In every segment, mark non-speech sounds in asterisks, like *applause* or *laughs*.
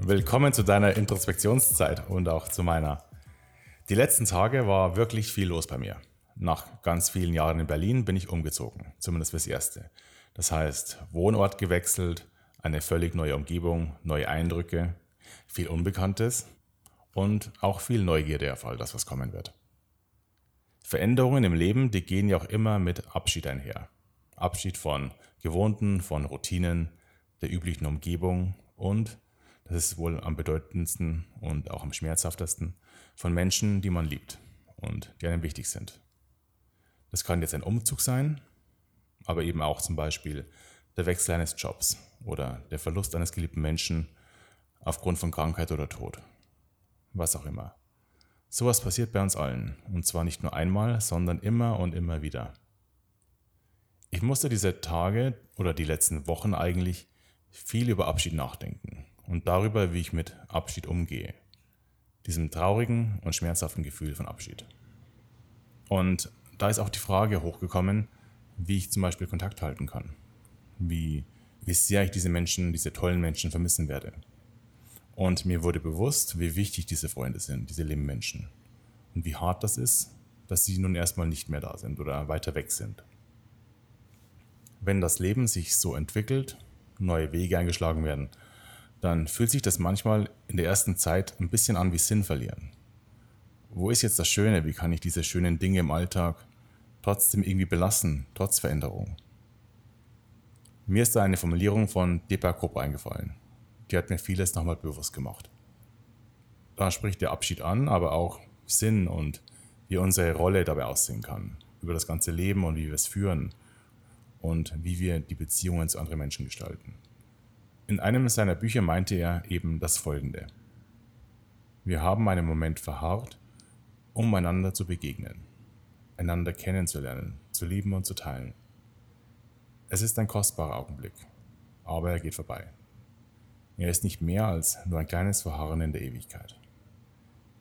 Willkommen zu deiner Introspektionszeit und auch zu meiner. Die letzten Tage war wirklich viel los bei mir. Nach ganz vielen Jahren in Berlin bin ich umgezogen, zumindest fürs Erste. Das heißt, Wohnort gewechselt, eine völlig neue Umgebung, neue Eindrücke, viel Unbekanntes und auch viel Neugierde auf all das, was kommen wird. Veränderungen im Leben, die gehen ja auch immer mit Abschied einher. Abschied von Gewohnten, von Routinen, der üblichen Umgebung und, das ist wohl am bedeutendsten und auch am schmerzhaftesten, von Menschen, die man liebt und die einem wichtig sind. Das kann jetzt ein Umzug sein, aber eben auch zum Beispiel der Wechsel eines Jobs oder der Verlust eines geliebten Menschen aufgrund von Krankheit oder Tod. Was auch immer. Sowas passiert bei uns allen. Und zwar nicht nur einmal, sondern immer und immer wieder. Ich musste diese Tage oder die letzten Wochen eigentlich viel über Abschied nachdenken und darüber, wie ich mit Abschied umgehe diesem traurigen und schmerzhaften Gefühl von Abschied. Und da ist auch die Frage hochgekommen, wie ich zum Beispiel Kontakt halten kann. Wie, wie sehr ich diese Menschen, diese tollen Menschen vermissen werde. Und mir wurde bewusst, wie wichtig diese Freunde sind, diese lieben Menschen. Und wie hart das ist, dass sie nun erstmal nicht mehr da sind oder weiter weg sind. Wenn das Leben sich so entwickelt, neue Wege eingeschlagen werden, dann fühlt sich das manchmal in der ersten Zeit ein bisschen an wie Sinn verlieren. Wo ist jetzt das Schöne? Wie kann ich diese schönen Dinge im Alltag trotzdem irgendwie belassen, trotz Veränderung? Mir ist da eine Formulierung von Deepak Chopra eingefallen. Die hat mir vieles nochmal bewusst gemacht. Da spricht der Abschied an, aber auch Sinn und wie unsere Rolle dabei aussehen kann. Über das ganze Leben und wie wir es führen und wie wir die Beziehungen zu anderen Menschen gestalten. In einem seiner Bücher meinte er eben das Folgende. Wir haben einen Moment verharrt, um einander zu begegnen, einander kennenzulernen, zu lieben und zu teilen. Es ist ein kostbarer Augenblick, aber er geht vorbei. Er ist nicht mehr als nur ein kleines Verharren in der Ewigkeit.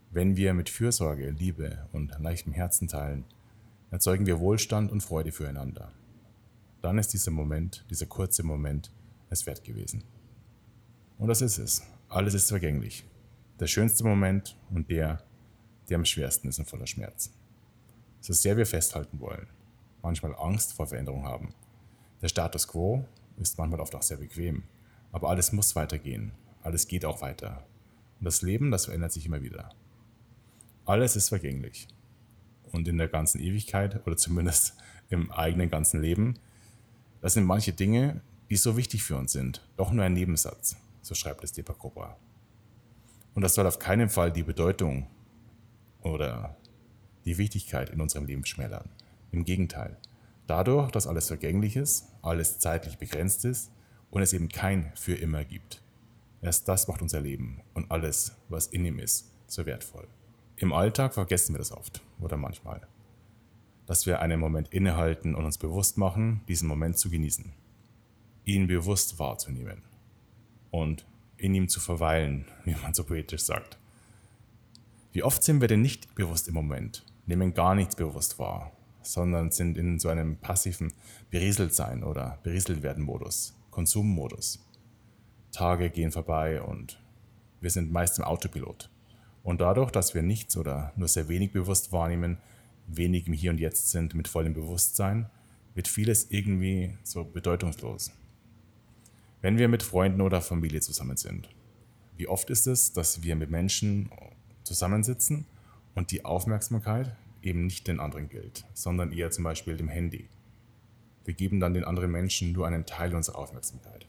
Wenn wir mit Fürsorge, Liebe und leichtem Herzen teilen, erzeugen wir Wohlstand und Freude füreinander. Dann ist dieser Moment, dieser kurze Moment, es wert gewesen. Und das ist es. Alles ist vergänglich. Der schönste Moment und der, der am schwersten ist und voller Schmerz. So sehr wir festhalten wollen, manchmal Angst vor Veränderung haben. Der Status quo ist manchmal oft auch sehr bequem, aber alles muss weitergehen. Alles geht auch weiter. Und das Leben, das verändert sich immer wieder. Alles ist vergänglich. Und in der ganzen Ewigkeit, oder zumindest *laughs* im eigenen ganzen Leben, das sind manche Dinge, die so wichtig für uns sind, doch nur ein Nebensatz so schreibt es Deepak Chopra. Und das soll auf keinen Fall die Bedeutung oder die Wichtigkeit in unserem Leben schmälern. Im Gegenteil. Dadurch, dass alles vergänglich ist, alles zeitlich begrenzt ist und es eben kein für immer gibt. Erst das macht unser Leben und alles, was in ihm ist, so wertvoll. Im Alltag vergessen wir das oft oder manchmal. Dass wir einen Moment innehalten und uns bewusst machen, diesen Moment zu genießen. Ihn bewusst wahrzunehmen und in ihm zu verweilen, *laughs* wie man so poetisch sagt. Wie oft sind wir denn nicht bewusst im Moment, nehmen gar nichts bewusst wahr, sondern sind in so einem passiven Berieseltsein oder berieselt werden Modus, Konsummodus. Tage gehen vorbei und wir sind meist im Autopilot. Und dadurch, dass wir nichts oder nur sehr wenig bewusst wahrnehmen, wenig im Hier und Jetzt sind mit vollem Bewusstsein, wird vieles irgendwie so bedeutungslos wenn wir mit Freunden oder Familie zusammen sind. Wie oft ist es, dass wir mit Menschen zusammensitzen und die Aufmerksamkeit eben nicht den anderen gilt, sondern eher zum Beispiel dem Handy. Wir geben dann den anderen Menschen nur einen Teil unserer Aufmerksamkeit.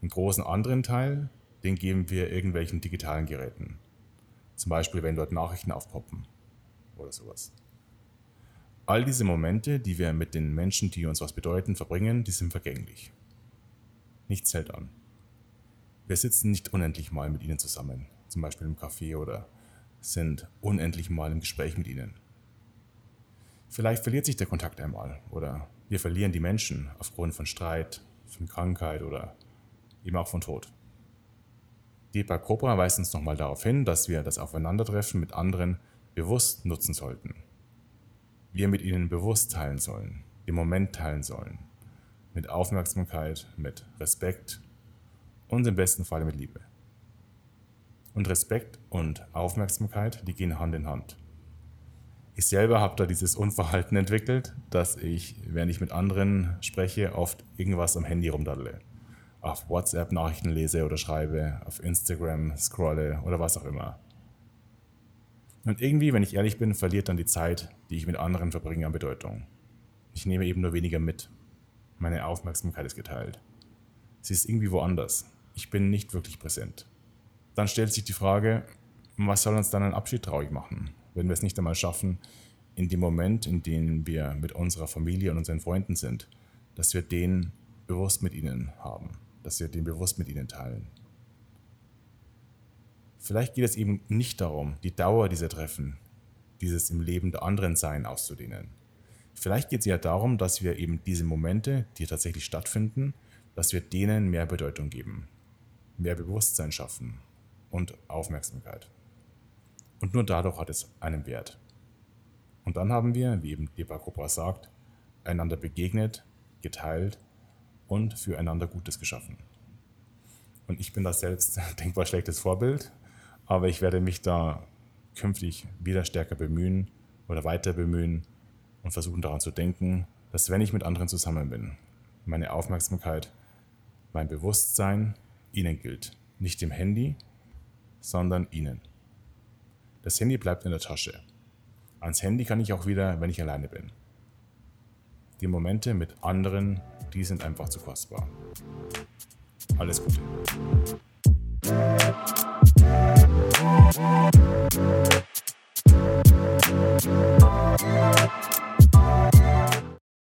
Einen großen anderen Teil, den geben wir irgendwelchen digitalen Geräten. Zum Beispiel, wenn dort Nachrichten aufpoppen oder sowas. All diese Momente, die wir mit den Menschen, die uns was bedeuten, verbringen, die sind vergänglich. Nichts hält an. Wir sitzen nicht unendlich mal mit ihnen zusammen, zum Beispiel im Café oder sind unendlich mal im Gespräch mit ihnen. Vielleicht verliert sich der Kontakt einmal oder wir verlieren die Menschen aufgrund von Streit, von Krankheit oder eben auch von Tod. Deepak Chopra weist uns nochmal darauf hin, dass wir das Aufeinandertreffen mit anderen bewusst nutzen sollten, wir mit ihnen bewusst teilen sollen, den Moment teilen sollen, mit Aufmerksamkeit, mit Respekt und im besten Fall mit Liebe. Und Respekt und Aufmerksamkeit, die gehen Hand in Hand. Ich selber habe da dieses Unverhalten entwickelt, dass ich, während ich mit anderen spreche, oft irgendwas am Handy rumdaddle. Auf WhatsApp Nachrichten lese oder schreibe, auf Instagram scrolle oder was auch immer. Und irgendwie, wenn ich ehrlich bin, verliert dann die Zeit, die ich mit anderen verbringe, an Bedeutung. Ich nehme eben nur weniger mit. Meine Aufmerksamkeit ist geteilt. Sie ist irgendwie woanders. Ich bin nicht wirklich präsent. Dann stellt sich die Frage, was soll uns dann ein Abschied traurig machen, wenn wir es nicht einmal schaffen, in dem Moment, in dem wir mit unserer Familie und unseren Freunden sind, dass wir den bewusst mit ihnen haben, dass wir den bewusst mit ihnen teilen. Vielleicht geht es eben nicht darum, die Dauer dieser Treffen, dieses im Leben der anderen Sein auszudehnen. Vielleicht geht es ja darum, dass wir eben diese Momente, die tatsächlich stattfinden, dass wir denen mehr Bedeutung geben, mehr Bewusstsein schaffen und Aufmerksamkeit. Und nur dadurch hat es einen Wert. Und dann haben wir, wie eben Deba Cobra sagt, einander begegnet, geteilt und füreinander Gutes geschaffen. Und ich bin da selbst denkbar schlechtes Vorbild, aber ich werde mich da künftig wieder stärker bemühen oder weiter bemühen und versuchen daran zu denken, dass wenn ich mit anderen zusammen bin, meine Aufmerksamkeit, mein Bewusstsein ihnen gilt. Nicht dem Handy, sondern ihnen. Das Handy bleibt in der Tasche. Ans Handy kann ich auch wieder, wenn ich alleine bin. Die Momente mit anderen, die sind einfach zu kostbar. Alles Gute.